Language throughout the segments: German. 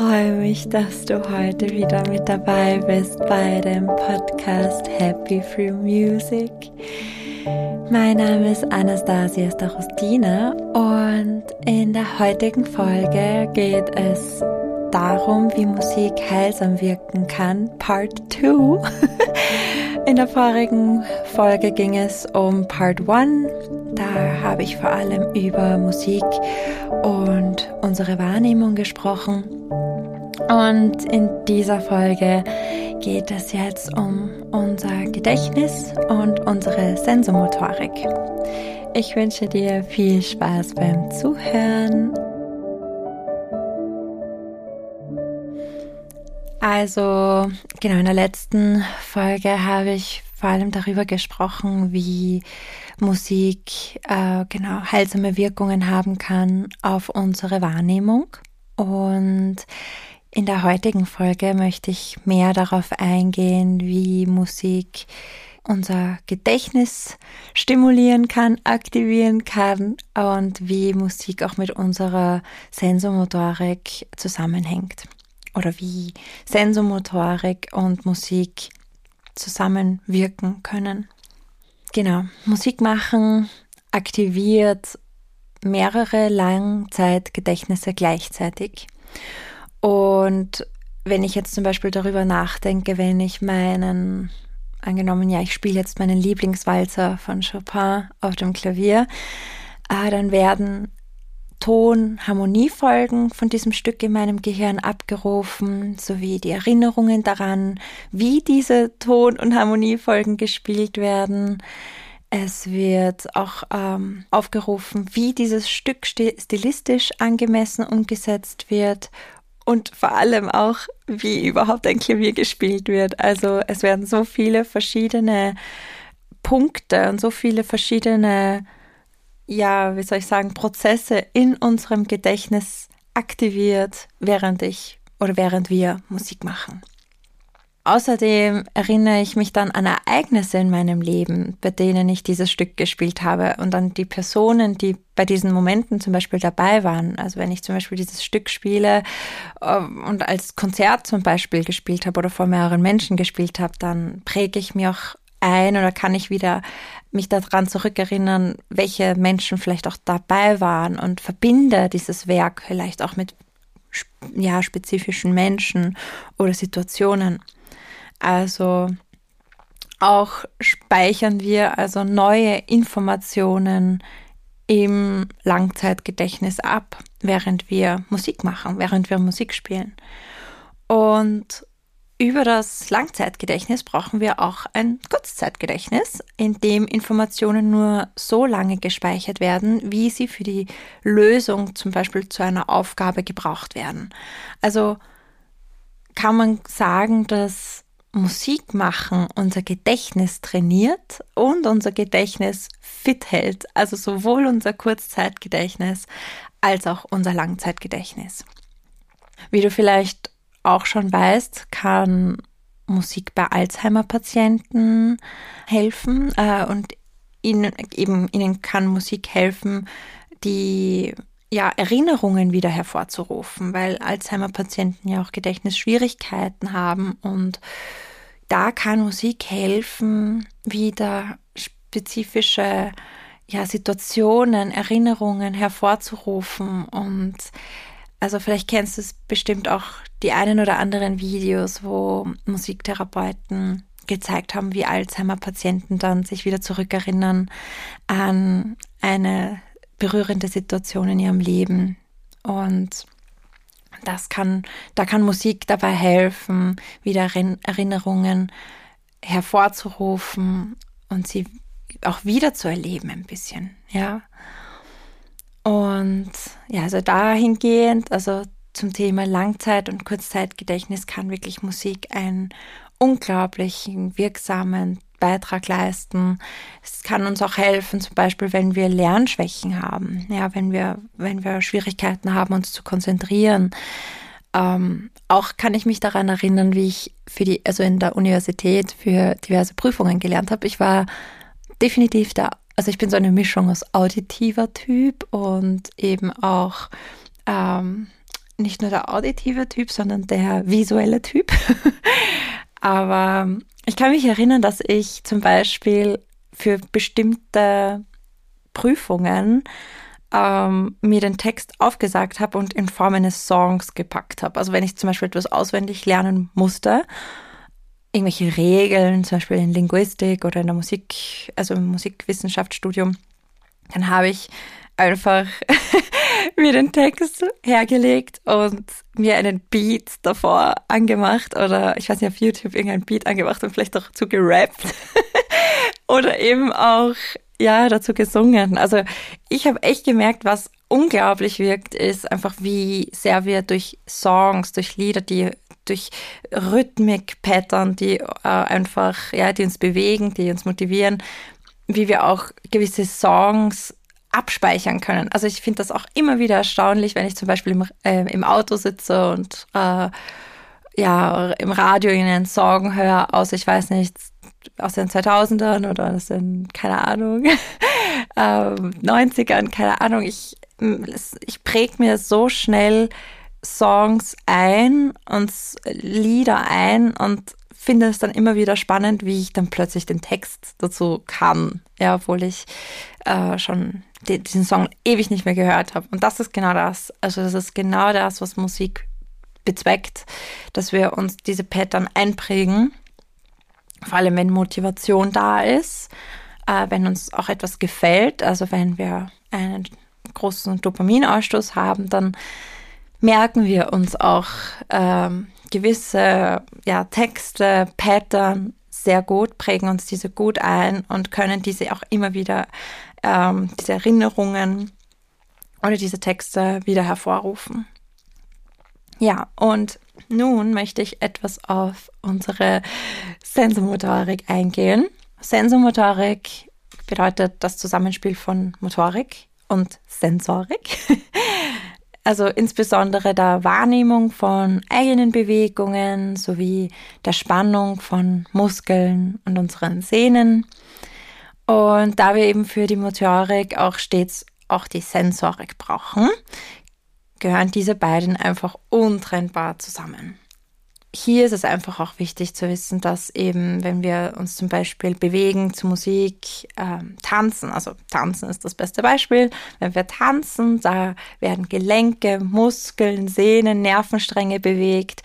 freue mich, dass du heute wieder mit dabei bist bei dem Podcast Happy Free Music. Mein Name ist Anastasia Starostina und in der heutigen Folge geht es darum, wie Musik heilsam wirken kann, Part 2. In der vorigen Folge ging es um Part 1. Da habe ich vor allem über Musik und unsere Wahrnehmung gesprochen. Und in dieser Folge geht es jetzt um unser Gedächtnis und unsere Sensomotorik. Ich wünsche dir viel Spaß beim Zuhören Also, genau, in der letzten Folge habe ich vor allem darüber gesprochen, wie Musik äh, genau heilsame Wirkungen haben kann auf unsere Wahrnehmung. Und in der heutigen Folge möchte ich mehr darauf eingehen, wie Musik unser Gedächtnis stimulieren kann, aktivieren kann und wie Musik auch mit unserer Sensomotorik zusammenhängt oder wie Sensomotorik und Musik zusammenwirken können. Genau, Musik machen aktiviert mehrere Langzeitgedächtnisse gleichzeitig. Und wenn ich jetzt zum Beispiel darüber nachdenke, wenn ich meinen, angenommen, ja, ich spiele jetzt meinen Lieblingswalzer von Chopin auf dem Klavier, äh, dann werden Ton-Harmoniefolgen von diesem Stück in meinem Gehirn abgerufen, sowie die Erinnerungen daran, wie diese Ton- und Harmoniefolgen gespielt werden. Es wird auch ähm, aufgerufen, wie dieses Stück stilistisch angemessen umgesetzt wird und vor allem auch, wie überhaupt ein Klavier gespielt wird. Also es werden so viele verschiedene Punkte und so viele verschiedene ja, wie soll ich sagen, Prozesse in unserem Gedächtnis aktiviert, während ich oder während wir Musik machen. Außerdem erinnere ich mich dann an Ereignisse in meinem Leben, bei denen ich dieses Stück gespielt habe und an die Personen, die bei diesen Momenten zum Beispiel dabei waren. Also wenn ich zum Beispiel dieses Stück spiele ähm, und als Konzert zum Beispiel gespielt habe oder vor mehreren Menschen gespielt habe, dann präge ich mir auch ein oder kann ich wieder mich daran zurückerinnern, welche Menschen vielleicht auch dabei waren und verbinde dieses Werk vielleicht auch mit ja, spezifischen Menschen oder Situationen. Also auch speichern wir also neue Informationen im Langzeitgedächtnis ab, während wir Musik machen, während wir Musik spielen. Und über das Langzeitgedächtnis brauchen wir auch ein Kurzzeitgedächtnis, in dem Informationen nur so lange gespeichert werden, wie sie für die Lösung zum Beispiel zu einer Aufgabe gebraucht werden. Also kann man sagen, dass Musik machen unser Gedächtnis trainiert und unser Gedächtnis fit hält. Also sowohl unser Kurzzeitgedächtnis als auch unser Langzeitgedächtnis. Wie du vielleicht auch schon weißt, kann Musik bei Alzheimer-Patienten helfen äh, und ihnen eben ihnen kann Musik helfen, die ja, Erinnerungen wieder hervorzurufen, weil Alzheimer-Patienten ja auch Gedächtnisschwierigkeiten haben und da kann Musik helfen, wieder spezifische ja, Situationen, Erinnerungen hervorzurufen und also vielleicht kennst du es bestimmt auch die einen oder anderen Videos, wo Musiktherapeuten gezeigt haben, wie Alzheimer-Patienten dann sich wieder zurückerinnern an eine berührende Situation in ihrem Leben. Und das kann, da kann Musik dabei helfen, wieder Erinnerungen hervorzurufen und sie auch wieder zu erleben ein bisschen, ja. Und ja, also dahingehend, also zum Thema Langzeit- und Kurzzeitgedächtnis kann wirklich Musik einen unglaublichen, wirksamen Beitrag leisten. Es kann uns auch helfen, zum Beispiel, wenn wir Lernschwächen haben, ja, wenn wir, wenn wir Schwierigkeiten haben, uns zu konzentrieren. Ähm, auch kann ich mich daran erinnern, wie ich für die, also in der Universität für diverse Prüfungen gelernt habe. Ich war definitiv der also ich bin so eine Mischung aus auditiver Typ und eben auch ähm, nicht nur der auditive Typ, sondern der visuelle Typ. Aber ich kann mich erinnern, dass ich zum Beispiel für bestimmte Prüfungen ähm, mir den Text aufgesagt habe und in Form eines Songs gepackt habe. Also wenn ich zum Beispiel etwas auswendig lernen musste, irgendwelche Regeln, zum Beispiel in Linguistik oder in der Musik, also im Musikwissenschaftsstudium, dann habe ich einfach mir den Text hergelegt und mir einen Beat davor angemacht oder ich weiß nicht, auf YouTube irgendein Beat angemacht und vielleicht auch zu gerappt oder eben auch ja dazu gesungen. Also ich habe echt gemerkt, was unglaublich wirkt, ist einfach, wie sehr wir durch Songs, durch Lieder, die durch Rhythmik-Pattern, die äh, einfach, ja, die uns bewegen, die uns motivieren, wie wir auch gewisse Songs abspeichern können. Also ich finde das auch immer wieder erstaunlich, wenn ich zum Beispiel im, äh, im Auto sitze und äh, ja, im Radio einen Song höre, aus, ich weiß nicht, aus den 2000ern oder aus den, keine Ahnung, ähm, 90ern, keine Ahnung. Ich, ich präge mir so schnell Songs ein und Lieder ein und finde es dann immer wieder spannend, wie ich dann plötzlich den Text dazu kann, ja, obwohl ich äh, schon diesen Song ewig nicht mehr gehört habe. Und das ist genau das. Also das ist genau das, was Musik bezweckt, dass wir uns diese Pattern einprägen, vor allem wenn Motivation da ist, äh, wenn uns auch etwas gefällt, also wenn wir einen großen Dopaminausstoß haben, dann merken wir uns auch ähm, gewisse ja, Texte, Pattern sehr gut, prägen uns diese gut ein und können diese auch immer wieder ähm, diese Erinnerungen oder diese Texte wieder hervorrufen. Ja, und nun möchte ich etwas auf unsere Sensomotorik eingehen. Sensomotorik bedeutet das Zusammenspiel von Motorik und Sensorik. Also insbesondere der Wahrnehmung von eigenen Bewegungen sowie der Spannung von Muskeln und unseren Sehnen und da wir eben für die Motorik auch stets auch die Sensorik brauchen, gehören diese beiden einfach untrennbar zusammen. Hier ist es einfach auch wichtig zu wissen, dass eben, wenn wir uns zum Beispiel bewegen zu Musik, ähm, tanzen, also tanzen ist das beste Beispiel, wenn wir tanzen, da werden Gelenke, Muskeln, Sehnen, Nervenstränge bewegt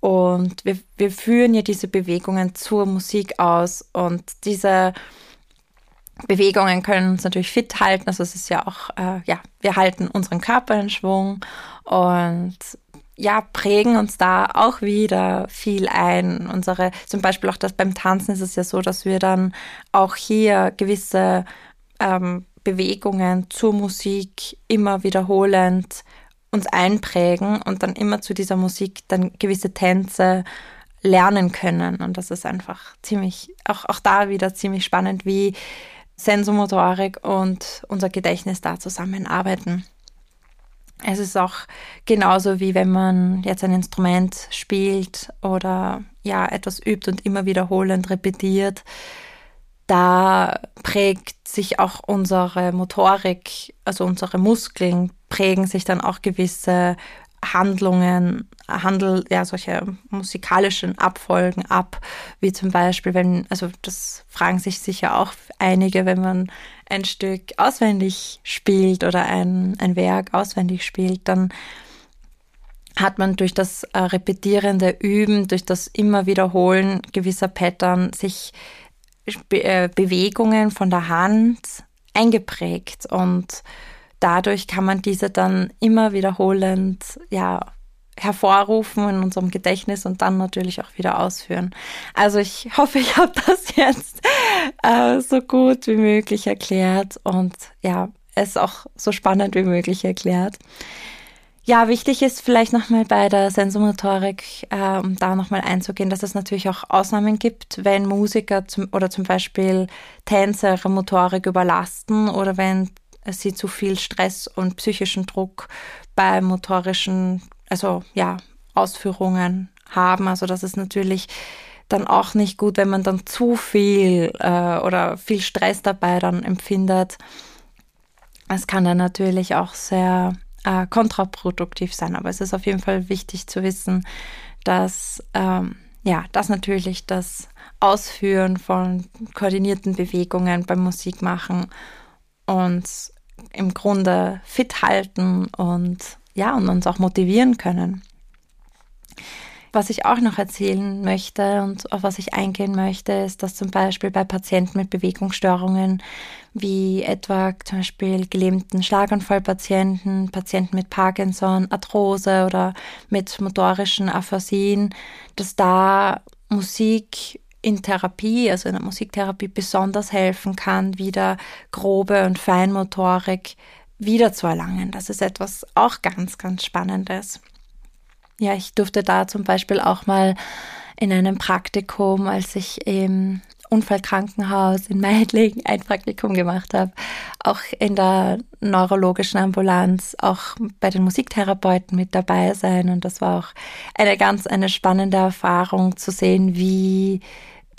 und wir, wir führen ja diese Bewegungen zur Musik aus und diese Bewegungen können uns natürlich fit halten. Also es ist ja auch, äh, ja, wir halten unseren Körper in Schwung und ja, prägen uns da auch wieder viel ein. Unsere, zum Beispiel auch das beim Tanzen ist es ja so, dass wir dann auch hier gewisse ähm, Bewegungen zur Musik immer wiederholend uns einprägen und dann immer zu dieser Musik dann gewisse Tänze lernen können. Und das ist einfach ziemlich, auch, auch da wieder ziemlich spannend, wie Sensomotorik und unser Gedächtnis da zusammenarbeiten. Es ist auch genauso wie wenn man jetzt ein Instrument spielt oder ja etwas übt und immer wiederholend repetiert. Da prägt sich auch unsere Motorik, also unsere Muskeln prägen sich dann auch gewisse Handlungen, Handel, ja, solche musikalischen Abfolgen ab, wie zum Beispiel, wenn, also das fragen sich sicher auch einige, wenn man ein Stück auswendig spielt oder ein, ein Werk auswendig spielt, dann hat man durch das äh, repetierende Üben, durch das immer Wiederholen gewisser Pattern sich Be äh, Bewegungen von der Hand eingeprägt und dadurch kann man diese dann immer wiederholend, ja, hervorrufen in unserem Gedächtnis und dann natürlich auch wieder ausführen. Also ich hoffe, ich habe das jetzt äh, so gut wie möglich erklärt und ja, es auch so spannend wie möglich erklärt. Ja, wichtig ist vielleicht nochmal bei der Sensomotorik, äh, um da nochmal einzugehen, dass es natürlich auch Ausnahmen gibt, wenn Musiker zum, oder zum Beispiel Tänzer ihre Motorik überlasten oder wenn sie zu viel Stress und psychischen Druck bei motorischen, also ja, Ausführungen haben. Also das ist natürlich dann auch nicht gut, wenn man dann zu viel äh, oder viel Stress dabei dann empfindet. Es kann dann natürlich auch sehr äh, kontraproduktiv sein. Aber es ist auf jeden Fall wichtig zu wissen, dass ähm, ja, dass natürlich das Ausführen von koordinierten Bewegungen beim Musikmachen uns im Grunde fit halten und ja, und uns auch motivieren können. Was ich auch noch erzählen möchte und auf was ich eingehen möchte, ist, dass zum Beispiel bei Patienten mit Bewegungsstörungen wie etwa zum Beispiel gelähmten Schlaganfallpatienten, Patienten mit Parkinson, Arthrose oder mit motorischen Aphasien, dass da Musik in Therapie, also in der Musiktherapie besonders helfen kann, wieder grobe und Feinmotorik wiederzuerlangen. Das ist etwas auch ganz, ganz Spannendes. Ja, ich durfte da zum Beispiel auch mal in einem Praktikum, als ich im Unfallkrankenhaus in Meidling ein Praktikum gemacht habe, auch in der neurologischen Ambulanz, auch bei den Musiktherapeuten mit dabei sein. Und das war auch eine ganz, eine spannende Erfahrung zu sehen, wie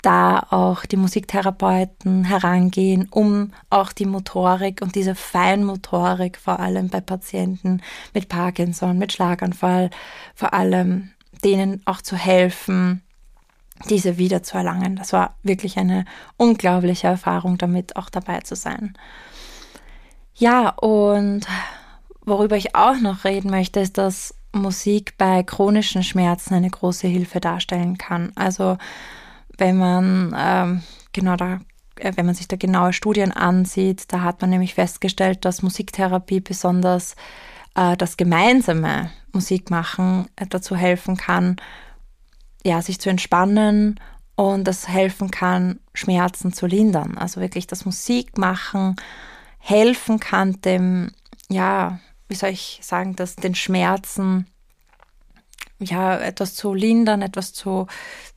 da auch die Musiktherapeuten herangehen, um auch die Motorik und diese Feinmotorik vor allem bei Patienten mit Parkinson, mit Schlaganfall, vor allem denen auch zu helfen, diese wieder zu erlangen. Das war wirklich eine unglaubliche Erfahrung, damit auch dabei zu sein. Ja, und worüber ich auch noch reden möchte, ist, dass Musik bei chronischen Schmerzen eine große Hilfe darstellen kann. Also wenn man ähm, genau da, äh, wenn man sich da genaue Studien ansieht, da hat man nämlich festgestellt, dass Musiktherapie besonders äh, das gemeinsame Musikmachen äh, dazu helfen kann, ja, sich zu entspannen und das helfen kann, Schmerzen zu lindern. Also wirklich das Musikmachen helfen kann, dem, ja, wie soll ich sagen, dass den Schmerzen ja, etwas zu lindern, etwas zu,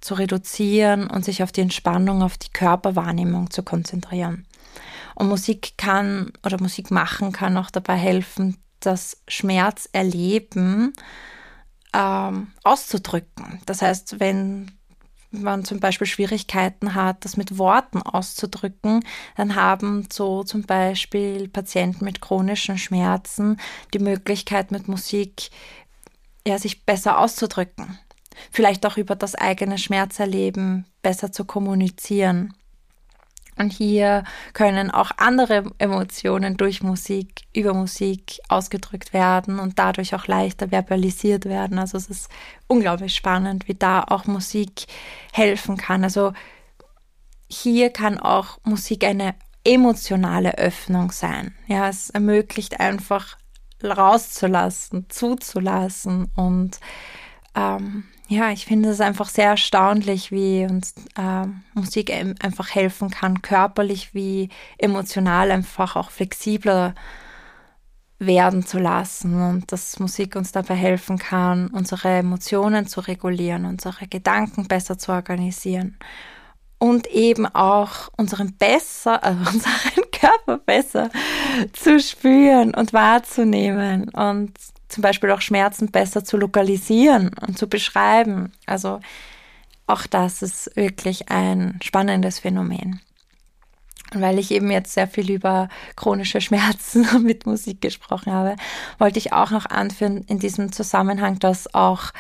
zu reduzieren und sich auf die Entspannung, auf die Körperwahrnehmung zu konzentrieren. Und Musik kann oder Musik machen kann auch dabei helfen, das Schmerzerleben ähm, auszudrücken. Das heißt, wenn man zum Beispiel Schwierigkeiten hat, das mit Worten auszudrücken, dann haben so zum Beispiel Patienten mit chronischen Schmerzen die Möglichkeit, mit Musik ja, sich besser auszudrücken. Vielleicht auch über das eigene Schmerzerleben besser zu kommunizieren. Und hier können auch andere Emotionen durch Musik, über Musik ausgedrückt werden und dadurch auch leichter verbalisiert werden. Also es ist unglaublich spannend, wie da auch Musik helfen kann. Also hier kann auch Musik eine emotionale Öffnung sein. Ja, es ermöglicht einfach rauszulassen, zuzulassen. Und ähm, ja, ich finde es einfach sehr erstaunlich, wie uns äh, Musik einfach helfen kann, körperlich wie emotional einfach auch flexibler werden zu lassen und dass Musik uns dabei helfen kann, unsere Emotionen zu regulieren, unsere Gedanken besser zu organisieren und eben auch unseren besser, also unseren Körper besser zu spüren und wahrzunehmen und zum Beispiel auch Schmerzen besser zu lokalisieren und zu beschreiben. Also auch das ist wirklich ein spannendes Phänomen. Und weil ich eben jetzt sehr viel über chronische Schmerzen mit Musik gesprochen habe, wollte ich auch noch anführen in diesem Zusammenhang, dass auch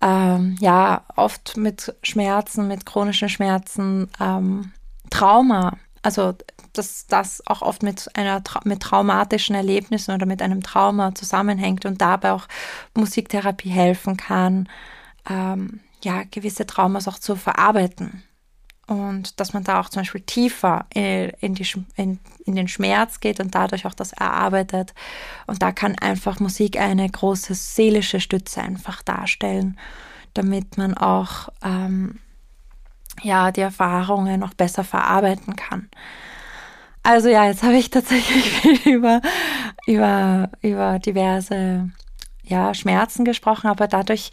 ähm, ja oft mit Schmerzen, mit chronischen Schmerzen, ähm, Trauma, also dass das auch oft mit einer mit traumatischen Erlebnissen oder mit einem Trauma zusammenhängt und dabei auch Musiktherapie helfen kann, ähm, ja gewisse Traumas auch zu verarbeiten und dass man da auch zum Beispiel tiefer in, die, in, in, den Schmerz geht und dadurch auch das erarbeitet. Und da kann einfach Musik eine große seelische Stütze einfach darstellen, damit man auch ähm, ja die Erfahrungen noch besser verarbeiten kann. Also ja, jetzt habe ich tatsächlich viel über, über, über diverse ja, Schmerzen gesprochen, aber dadurch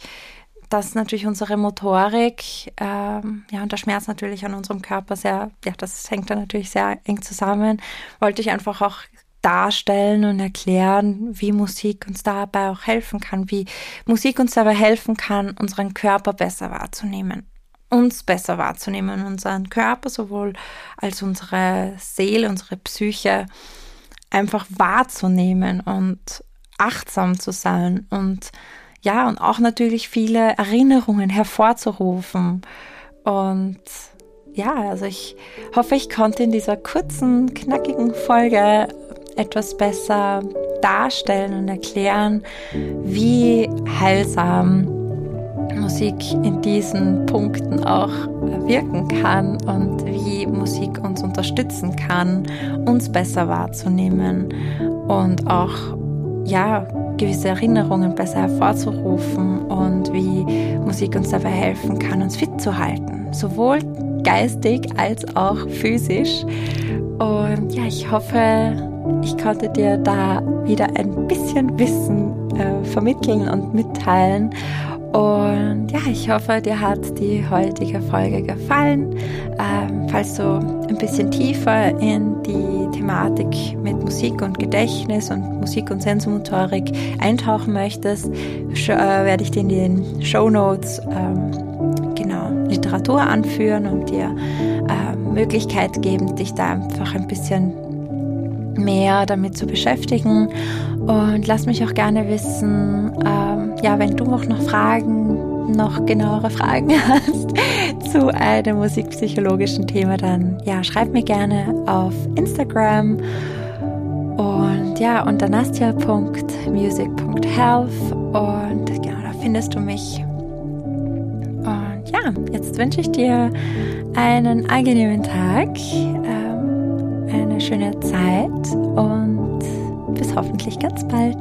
dass natürlich unsere Motorik, ähm, ja, und der Schmerz natürlich an unserem Körper sehr, ja, das hängt da natürlich sehr eng zusammen, wollte ich einfach auch darstellen und erklären, wie Musik uns dabei auch helfen kann, wie Musik uns dabei helfen kann, unseren Körper besser wahrzunehmen, uns besser wahrzunehmen, unseren Körper sowohl als unsere Seele, unsere Psyche einfach wahrzunehmen und achtsam zu sein und ja, und auch natürlich viele Erinnerungen hervorzurufen. Und ja, also ich hoffe, ich konnte in dieser kurzen, knackigen Folge etwas besser darstellen und erklären, wie heilsam Musik in diesen Punkten auch wirken kann und wie Musik uns unterstützen kann, uns besser wahrzunehmen und auch ja gewisse Erinnerungen besser hervorzurufen und wie Musik uns dabei helfen kann, uns fit zu halten, sowohl geistig als auch physisch. Und ja, ich hoffe, ich konnte dir da wieder ein bisschen Wissen äh, vermitteln und mitteilen. Und ja, ich hoffe, dir hat die heutige Folge gefallen. Ähm, falls du ein bisschen tiefer in die Thematik mit Musik und Gedächtnis und Musik und Sensomotorik eintauchen möchtest, äh, werde ich dir in den Show Notes ähm, genau Literatur anführen und dir äh, Möglichkeit geben, dich da einfach ein bisschen mehr damit zu beschäftigen. Und lass mich auch gerne wissen, ähm, ja, wenn du auch noch Fragen, noch genauere Fragen hast zu einem musikpsychologischen Thema, dann ja, schreib mir gerne auf Instagram und ja, unter nastia.music.health und genau, da findest du mich. Und ja, jetzt wünsche ich dir einen angenehmen Tag. Äh, schöne Zeit und bis hoffentlich ganz bald.